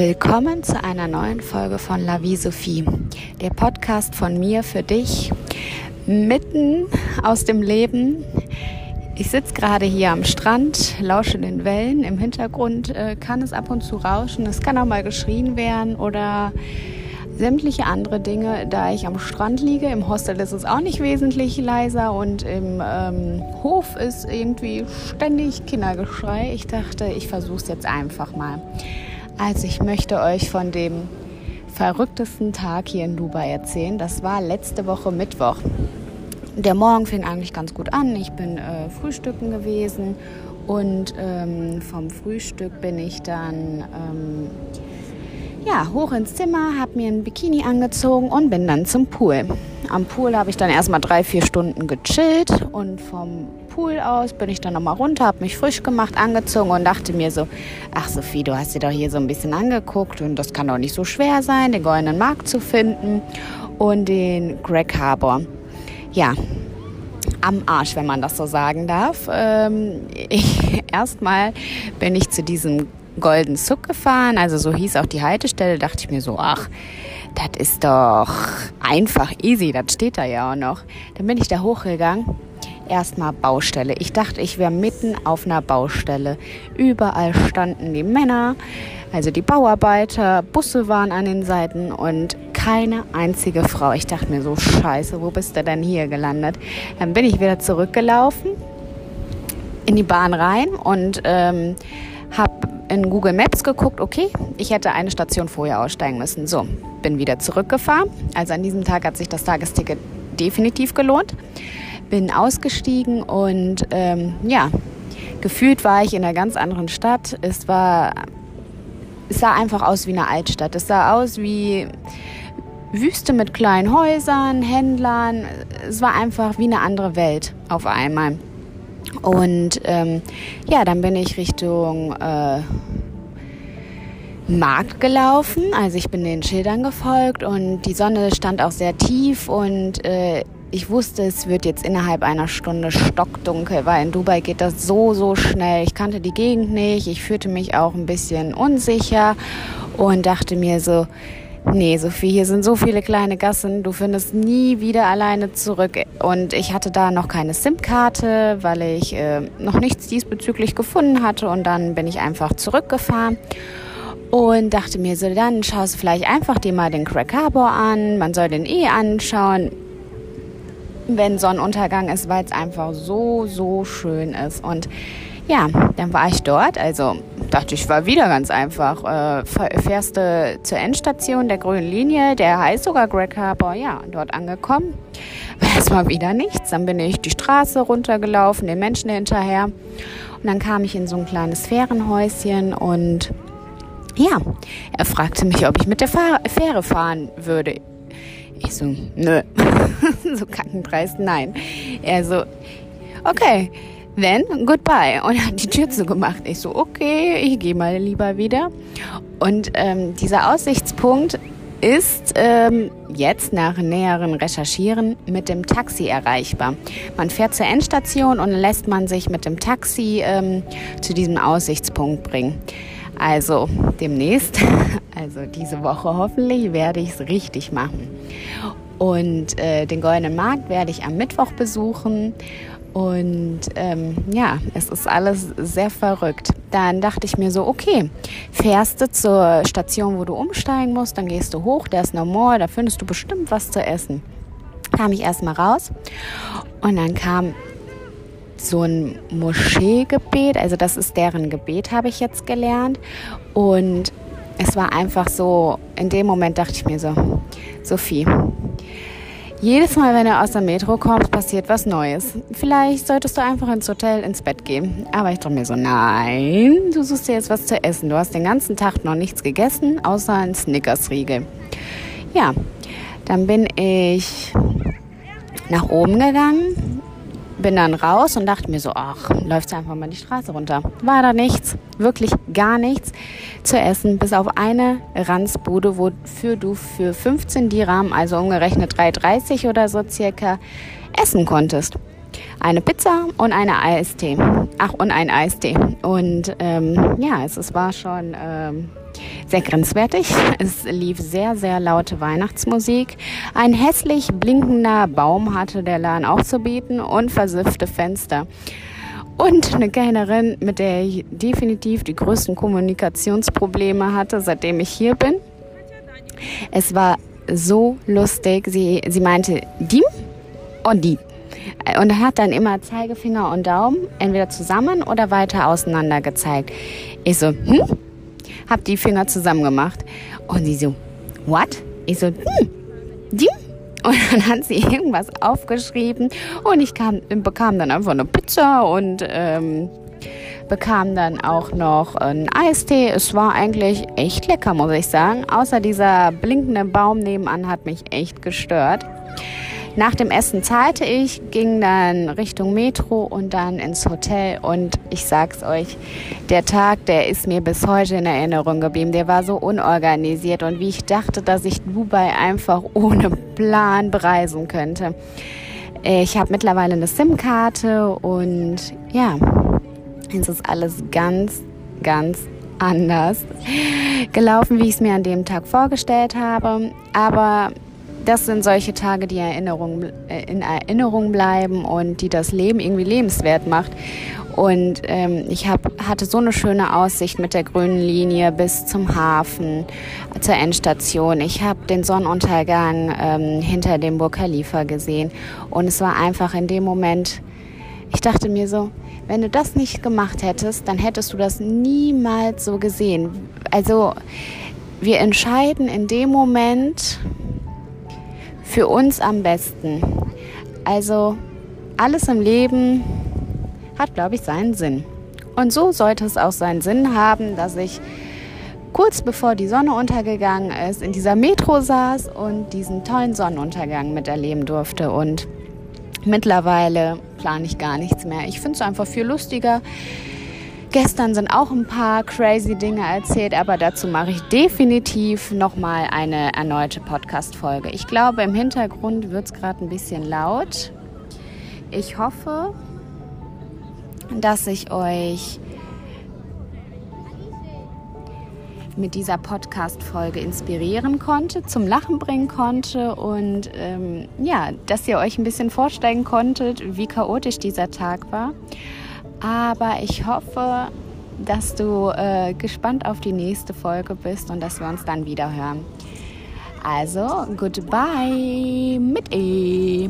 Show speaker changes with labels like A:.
A: Willkommen zu einer neuen Folge von La Vie Sophie, der Podcast von mir für dich, mitten aus dem Leben. Ich sitze gerade hier am Strand, lausche den Wellen. Im Hintergrund äh, kann es ab und zu rauschen, es kann auch mal geschrien werden oder sämtliche andere Dinge, da ich am Strand liege. Im Hostel ist es auch nicht wesentlich leiser und im ähm, Hof ist irgendwie ständig Kindergeschrei. Ich dachte, ich versuche es jetzt einfach mal. Also ich möchte euch von dem verrücktesten Tag hier in Dubai erzählen. Das war letzte Woche Mittwoch. Der Morgen fing eigentlich ganz gut an. Ich bin äh, frühstücken gewesen und ähm, vom Frühstück bin ich dann ähm, ja, hoch ins Zimmer, habe mir ein Bikini angezogen und bin dann zum Pool. Am Pool habe ich dann erstmal drei, vier Stunden gechillt und vom Pool aus bin ich dann nochmal runter, habe mich frisch gemacht, angezogen und dachte mir so, ach Sophie, du hast dir doch hier so ein bisschen angeguckt und das kann doch nicht so schwer sein, den goldenen Markt zu finden und den Greg Harbor. Ja, am Arsch, wenn man das so sagen darf. Ähm, Erstmal bin ich zu diesem Golden Zuck gefahren, also so hieß auch die Haltestelle, dachte ich mir so, ach, das ist doch einfach easy, das steht da ja auch noch. Dann bin ich da hochgegangen. Erstmal Baustelle. Ich dachte, ich wäre mitten auf einer Baustelle. Überall standen die Männer, also die Bauarbeiter, Busse waren an den Seiten und keine einzige Frau. Ich dachte mir so, scheiße, wo bist du denn hier gelandet? Dann bin ich wieder zurückgelaufen in die Bahn rein und ähm, habe in Google Maps geguckt, okay, ich hätte eine Station vorher aussteigen müssen. So, bin wieder zurückgefahren. Also an diesem Tag hat sich das Tagesticket definitiv gelohnt. Bin ausgestiegen und ähm, ja, gefühlt war ich in einer ganz anderen Stadt. Es war, es sah einfach aus wie eine Altstadt. Es sah aus wie Wüste mit kleinen Häusern, Händlern. Es war einfach wie eine andere Welt auf einmal. Und ähm, ja, dann bin ich Richtung äh, Markt gelaufen. Also ich bin den Schildern gefolgt und die Sonne stand auch sehr tief und äh, ich wusste, es wird jetzt innerhalb einer Stunde stockdunkel, weil in Dubai geht das so, so schnell. Ich kannte die Gegend nicht, ich fühlte mich auch ein bisschen unsicher und dachte mir so, Nee, Sophie, hier sind so viele kleine Gassen, du findest nie wieder alleine zurück. Und ich hatte da noch keine SIM-Karte, weil ich äh, noch nichts diesbezüglich gefunden hatte. Und dann bin ich einfach zurückgefahren und dachte mir so, dann schaust du vielleicht einfach dir mal den Crack Harbor an. Man soll den eh anschauen, wenn Sonnenuntergang ist, weil es einfach so, so schön ist. Und ja, dann war ich dort. Also dachte ich, war wieder ganz einfach. Äh, fährst du zur Endstation der grünen Linie, der heißt sogar Greg Harbor. Ja, dort angekommen. War erstmal wieder nichts. Dann bin ich die Straße runtergelaufen, den Menschen hinterher. Und dann kam ich in so ein kleines Fährenhäuschen und ja, er fragte mich, ob ich mit der Fähre fahren würde. Ich so, nö. so kackendreist, nein. Er so, okay, then goodbye. Und hat die Tür zugemacht. Ich so, okay, ich gehe mal lieber wieder. Und ähm, dieser Aussichtspunkt ist ähm, jetzt nach näheren Recherchieren mit dem Taxi erreichbar. Man fährt zur Endstation und lässt man sich mit dem Taxi ähm, zu diesem Aussichtspunkt bringen. Also demnächst, also diese Woche hoffentlich, werde ich es richtig machen. Und äh, den Goldenen Markt werde ich am Mittwoch besuchen und ähm, ja, es ist alles sehr verrückt. Dann dachte ich mir so, okay, fährst du zur Station, wo du umsteigen musst, dann gehst du hoch, da ist No More, da findest du bestimmt was zu essen. Kam ich erstmal raus und dann kam so ein Moscheegebet, also das ist deren Gebet, habe ich jetzt gelernt. Und es war einfach so, in dem Moment dachte ich mir so, Sophie, jedes Mal, wenn du aus der Metro kommst, passiert was Neues. Vielleicht solltest du einfach ins Hotel ins Bett gehen. Aber ich dachte mir so, nein, du suchst dir jetzt was zu essen. Du hast den ganzen Tag noch nichts gegessen, außer ein Snickers-Riegel. Ja, dann bin ich nach oben gegangen, bin dann raus und dachte mir so, ach, läuft einfach mal die Straße runter. War da nichts, wirklich gar nichts zu essen, bis auf eine Ranzbude, wofür du für 15 Dirham, also umgerechnet 3,30 oder so circa, essen konntest. Eine Pizza und eine Eistee. Ach, und ein Eistee. Und ähm, ja, es, es war schon ähm, sehr grenzwertig. Es lief sehr, sehr laute Weihnachtsmusik. Ein hässlich blinkender Baum hatte der Laden auch zu bieten und versiffte Fenster. Und eine Kellnerin, mit der ich definitiv die größten Kommunikationsprobleme hatte, seitdem ich hier bin. Es war so lustig. Sie, sie meinte, die und die. Und hat dann immer Zeigefinger und Daumen entweder zusammen oder weiter auseinander gezeigt. Ich so, hm? Hab die Finger zusammen gemacht. Und sie so, what? Ich so, hm, die? Und dann hat sie irgendwas aufgeschrieben und ich kam, bekam dann einfach eine Pizza und ähm, bekam dann auch noch einen Eistee. Es war eigentlich echt lecker, muss ich sagen. Außer dieser blinkende Baum nebenan hat mich echt gestört. Nach dem Essen zahlte ich, ging dann Richtung Metro und dann ins Hotel. Und ich sag's euch, der Tag, der ist mir bis heute in Erinnerung geblieben. Der war so unorganisiert und wie ich dachte, dass ich Dubai einfach ohne Plan bereisen könnte. Ich habe mittlerweile eine SIM-Karte und ja, es ist alles ganz, ganz anders gelaufen, wie ich es mir an dem Tag vorgestellt habe. Aber das sind solche Tage, die Erinnerung, äh, in Erinnerung bleiben und die das Leben irgendwie lebenswert macht. Und ähm, ich hab, hatte so eine schöne Aussicht mit der grünen Linie bis zum Hafen, zur Endstation. Ich habe den Sonnenuntergang ähm, hinter dem Burj Khalifa gesehen. Und es war einfach in dem Moment, ich dachte mir so, wenn du das nicht gemacht hättest, dann hättest du das niemals so gesehen. Also wir entscheiden in dem Moment, für uns am besten. Also alles im Leben hat, glaube ich, seinen Sinn. Und so sollte es auch seinen Sinn haben, dass ich kurz bevor die Sonne untergegangen ist, in dieser Metro saß und diesen tollen Sonnenuntergang miterleben durfte. Und mittlerweile plane ich gar nichts mehr. Ich finde es einfach viel lustiger, Gestern sind auch ein paar crazy Dinge erzählt, aber dazu mache ich definitiv nochmal eine erneute Podcast-Folge. Ich glaube, im Hintergrund wird es gerade ein bisschen laut. Ich hoffe, dass ich euch mit dieser Podcast-Folge inspirieren konnte, zum Lachen bringen konnte und ähm, ja, dass ihr euch ein bisschen vorstellen konntet, wie chaotisch dieser Tag war. Aber ich hoffe, dass du äh, gespannt auf die nächste Folge bist und dass wir uns dann wieder hören. Also, goodbye mit E.